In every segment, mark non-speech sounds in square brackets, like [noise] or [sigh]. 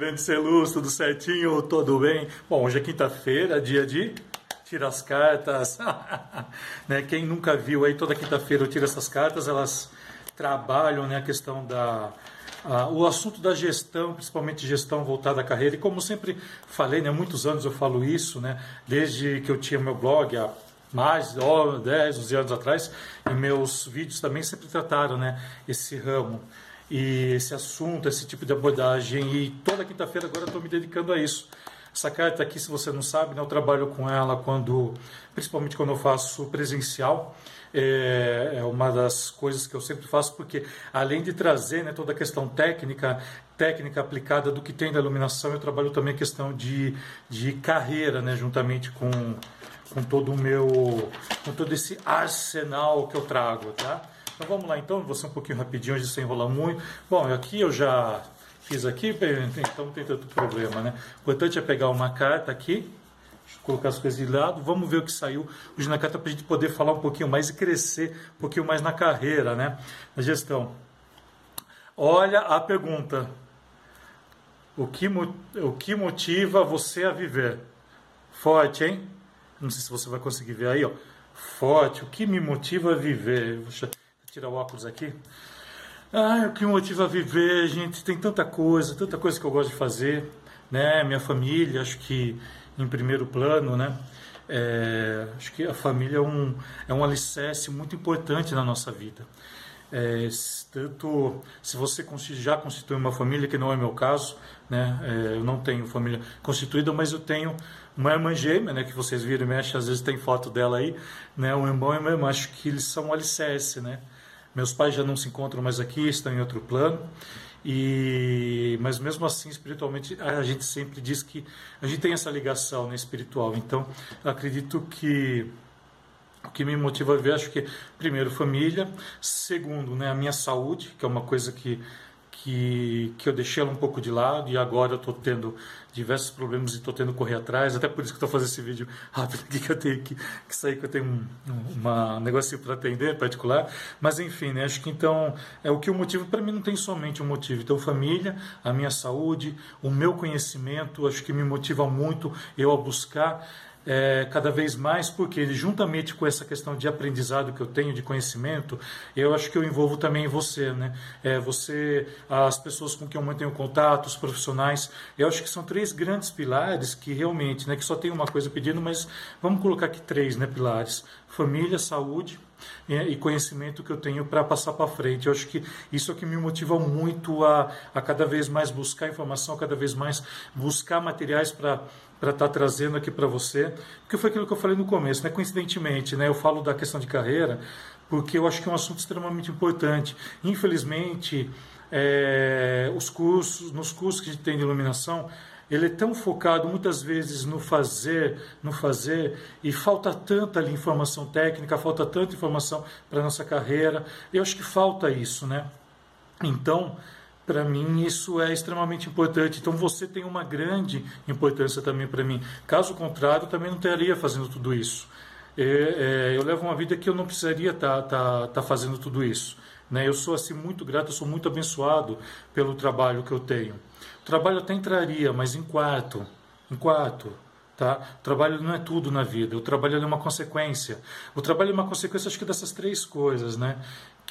grande Celuz, tudo certinho, tudo bem? Bom, hoje é quinta-feira, dia de tira as cartas. [laughs] né? Quem nunca viu aí, toda quinta-feira eu tiro essas cartas, elas trabalham né, a questão da. o assunto da gestão, principalmente gestão voltada à carreira, e como sempre falei, né, há muitos anos eu falo isso, né, desde que eu tinha meu blog há mais oh, 10, 11 anos atrás, e meus vídeos também sempre trataram né, esse ramo e esse assunto, esse tipo de abordagem. E toda quinta-feira agora estou me dedicando a isso. Essa carta aqui, se você não sabe, né, eu trabalho com ela quando, principalmente quando eu faço presencial. É, é uma das coisas que eu sempre faço, porque além de trazer né, toda a questão técnica, técnica aplicada do que tem da iluminação, eu trabalho também a questão de, de carreira, né, juntamente com, com todo o meu, com todo esse arsenal que eu trago, tá? Então vamos lá então, vou ser um pouquinho rapidinho hoje sem enrolar muito. Bom, aqui eu já fiz aqui, então não tem tanto problema, né? O importante é pegar uma carta aqui, colocar as coisas de lado, vamos ver o que saiu hoje na carta para a gente poder falar um pouquinho mais e crescer um pouquinho mais na carreira, né? Na gestão. Olha a pergunta. O que, o que motiva você a viver? Forte, hein? Não sei se você vai conseguir ver aí, ó. Forte. O que me motiva a viver? Vou tirar o óculos aqui. Ah, o que me motiva a viver, gente, tem tanta coisa, tanta coisa que eu gosto de fazer, né? Minha família, acho que em primeiro plano, né? É, acho que a família é um, é um alicerce muito importante na nossa vida. É, tanto se você já constitui uma família, que não é meu caso, né? É, eu não tenho família constituída, mas eu tenho uma irmã gêmea, né? Que vocês viram e mexem, às vezes tem foto dela aí, né? Um irmão e uma irmã, acho que eles são um alicerce, né? Meus pais já não se encontram mais aqui, estão em outro plano. E mas mesmo assim, espiritualmente, a gente sempre diz que a gente tem essa ligação né, espiritual. Então, acredito que o que me motiva a viver, acho que primeiro família, segundo, né, a minha saúde, que é uma coisa que que, que eu deixei ela um pouco de lado e agora eu estou tendo diversos problemas e estou tendo que correr atrás. Até por isso que estou fazendo esse vídeo rápido aqui, [laughs] que eu tenho que, que sair, que eu tenho um uma negocinho para atender particular. Mas enfim, né, acho que então é o que o motivo para mim não tem somente um motivo. Então, família, a minha saúde, o meu conhecimento, acho que me motiva muito eu a buscar é, cada vez mais, porque juntamente com essa questão de aprendizado que eu tenho, de conhecimento, eu acho que eu envolvo também você, né? É, você, as pessoas com quem eu mantenho contato, os profissionais, eu acho que são três grandes pilares que realmente, né, que só tem uma coisa pedindo, mas vamos colocar aqui três, né, pilares: família, saúde e conhecimento que eu tenho para passar para frente. Eu acho que isso é que me motiva muito a, a cada vez mais buscar informação, cada vez mais buscar materiais para para estar tá trazendo aqui para você, porque foi aquilo que eu falei no começo, né? coincidentemente, né? eu falo da questão de carreira, porque eu acho que é um assunto extremamente importante. Infelizmente, é, os cursos, nos cursos que a gente tem de iluminação, ele é tão focado muitas vezes no fazer, no fazer, e falta tanta ali, informação técnica, falta tanta informação para nossa carreira. Eu acho que falta isso, né? Então, para mim isso é extremamente importante. Então você tem uma grande importância também para mim. Caso contrário, também não estaria fazendo tudo isso. É, é, eu levo uma vida que eu não precisaria estar tá, tá, tá fazendo tudo isso. Né? Eu sou assim muito grato, eu sou muito abençoado pelo trabalho que eu tenho. O trabalho até entraria, mas em quarto, em quarto. Tá? O trabalho não é tudo na vida, o trabalho é uma consequência. O trabalho é uma consequência, acho que dessas três coisas, né?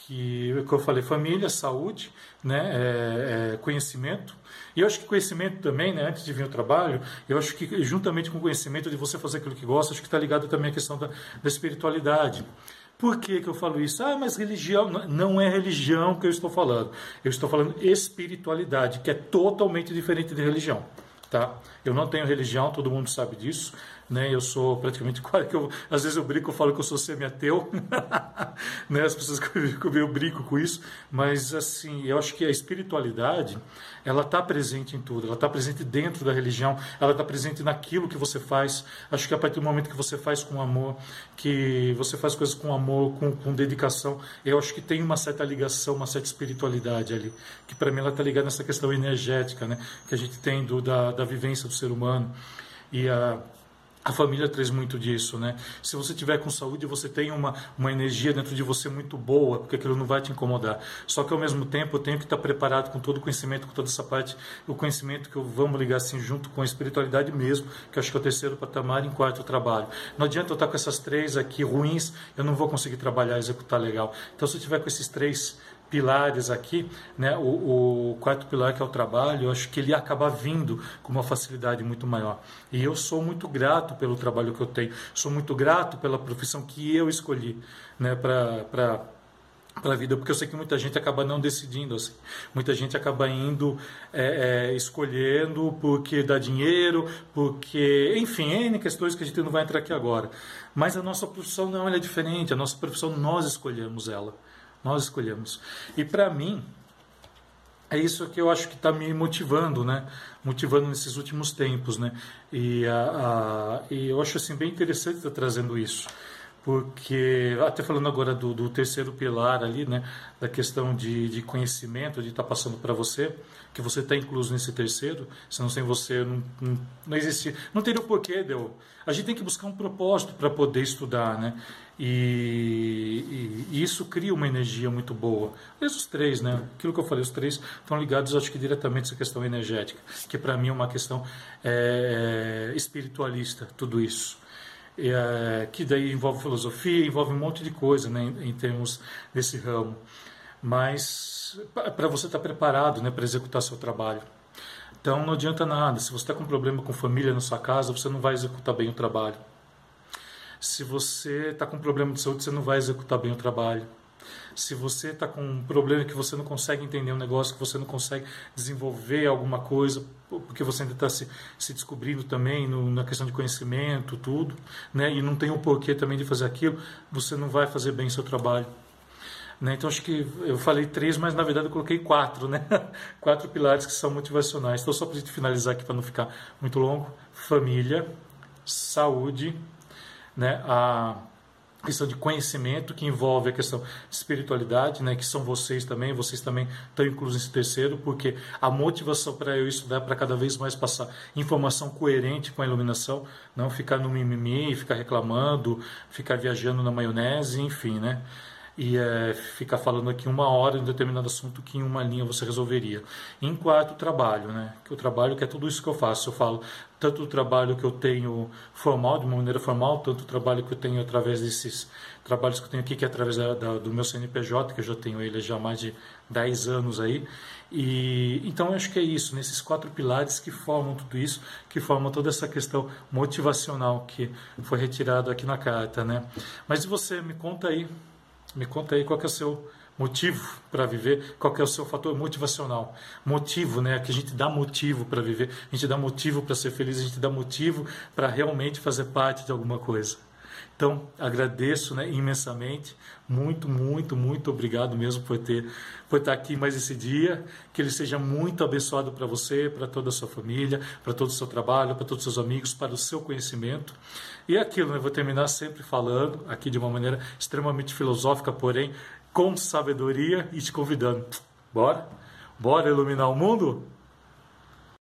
Que, que eu falei, família, saúde, né? É, é, conhecimento. E eu acho que conhecimento também, né? Antes de vir o trabalho, eu acho que juntamente com o conhecimento de você fazer aquilo que gosta, acho que está ligado também à questão da, da espiritualidade. Por que, que eu falo isso? Ah, mas religião não é religião que eu estou falando. Eu estou falando espiritualidade, que é totalmente diferente de religião. Tá? Eu não tenho religião, todo mundo sabe disso né? Eu sou praticamente quase que eu, às vezes eu brinco, eu falo que eu sou semi-ateu, [laughs] né? As pessoas comigo eu brinco com isso, mas assim, eu acho que a espiritualidade, ela está presente em tudo, ela está presente dentro da religião, ela está presente naquilo que você faz. Acho que a partir do momento que você faz com amor, que você faz coisas com amor, com, com dedicação, eu acho que tem uma certa ligação, uma certa espiritualidade ali, que para mim ela está ligada nessa questão energética, né? Que a gente tem do, da, da vivência do ser humano e a a família traz muito disso, né? Se você tiver com saúde, você tem uma, uma energia dentro de você muito boa, porque aquilo não vai te incomodar. Só que ao mesmo tempo eu tenho que estar preparado com todo o conhecimento, com toda essa parte, o conhecimento que eu vamos ligar assim junto com a espiritualidade mesmo, que acho que é o terceiro patamar, em quarto trabalho. Não adianta eu estar com essas três aqui ruins, eu não vou conseguir trabalhar, executar legal. Então se eu tiver com esses três pilares aqui, né? O, o, quarto pilar que é o trabalho, eu acho que ele acaba vindo com uma facilidade muito maior. E eu sou muito grato pelo trabalho que eu tenho, sou muito grato pela profissão que eu escolhi, né? Para para a vida, porque eu sei que muita gente acaba não decidindo assim. Muita gente acaba indo é, é, escolhendo porque dá dinheiro, porque, enfim, N questões que a gente não vai entrar aqui agora. Mas a nossa profissão não é diferente, a nossa profissão nós escolhemos ela. Nós escolhemos. E para mim, é isso que eu acho que está me motivando, né? Motivando nesses últimos tempos, né? E, a, a, e eu acho assim bem interessante estar tá trazendo isso, porque até falando agora do, do, terceiro pilar ali, né? Da questão de, de conhecimento, de estar tá passando para você, que você está incluso nesse terceiro, senão sem você não, não, não existir, não teria o porquê, deu. A gente tem que buscar um propósito para poder estudar, né? E, e, e, isso cria uma energia muito boa. Mas os três, né? Aquilo que eu falei, os três estão ligados, acho que diretamente a essa questão energética, que para mim é uma questão é, espiritualista, tudo isso. É, que daí envolve filosofia, envolve um monte de coisa, né? Em, em termos desse ramo. Mas para você estar tá preparado, né? Para executar seu trabalho. Então não adianta nada. Se você está com problema com família na sua casa, você não vai executar bem o trabalho se você está com problema de saúde, você não vai executar bem o trabalho. Se você está com um problema que você não consegue entender um negócio, que você não consegue desenvolver alguma coisa, porque você ainda está se, se descobrindo também no, na questão de conhecimento, tudo, né? e não tem o um porquê também de fazer aquilo, você não vai fazer bem o seu trabalho. Né? Então acho que eu falei três, mas na verdade eu coloquei quatro, né? [laughs] quatro pilares que são motivacionais. Então só para finalizar aqui para não ficar muito longo: família, saúde, né, a questão de conhecimento que envolve a questão de espiritualidade, né, que são vocês também, vocês também estão inclusos nesse terceiro, porque a motivação para eu estudar para cada vez mais passar informação coerente com a iluminação, não ficar no mimimi, ficar reclamando, ficar viajando na maionese, enfim, né? E é, ficar falando aqui uma hora em um determinado assunto que em uma linha você resolveria. Em quarto, trabalho, né? Que o trabalho que é tudo isso que eu faço. Eu falo tanto o trabalho que eu tenho formal, de uma maneira formal, tanto o trabalho que eu tenho através desses trabalhos que eu tenho aqui, que é através da, da, do meu CNPJ, que eu já tenho ele já há mais de 10 anos aí. E então eu acho que é isso, nesses quatro pilares que formam tudo isso, que formam toda essa questão motivacional que foi retirado aqui na carta, né? Mas você me conta aí me conta aí qual é o seu motivo para viver, qual é o seu fator motivacional. Motivo, né? Que a gente dá motivo para viver, a gente dá motivo para ser feliz, a gente dá motivo para realmente fazer parte de alguma coisa. Então, agradeço né, imensamente, muito, muito, muito obrigado mesmo por ter por estar aqui mais esse dia, que ele seja muito abençoado para você, para toda a sua família, para todo o seu trabalho, para todos os seus amigos, para o seu conhecimento. E é aquilo, né, vou terminar sempre falando, aqui de uma maneira extremamente filosófica, porém com sabedoria e te convidando. Bora? Bora iluminar o mundo?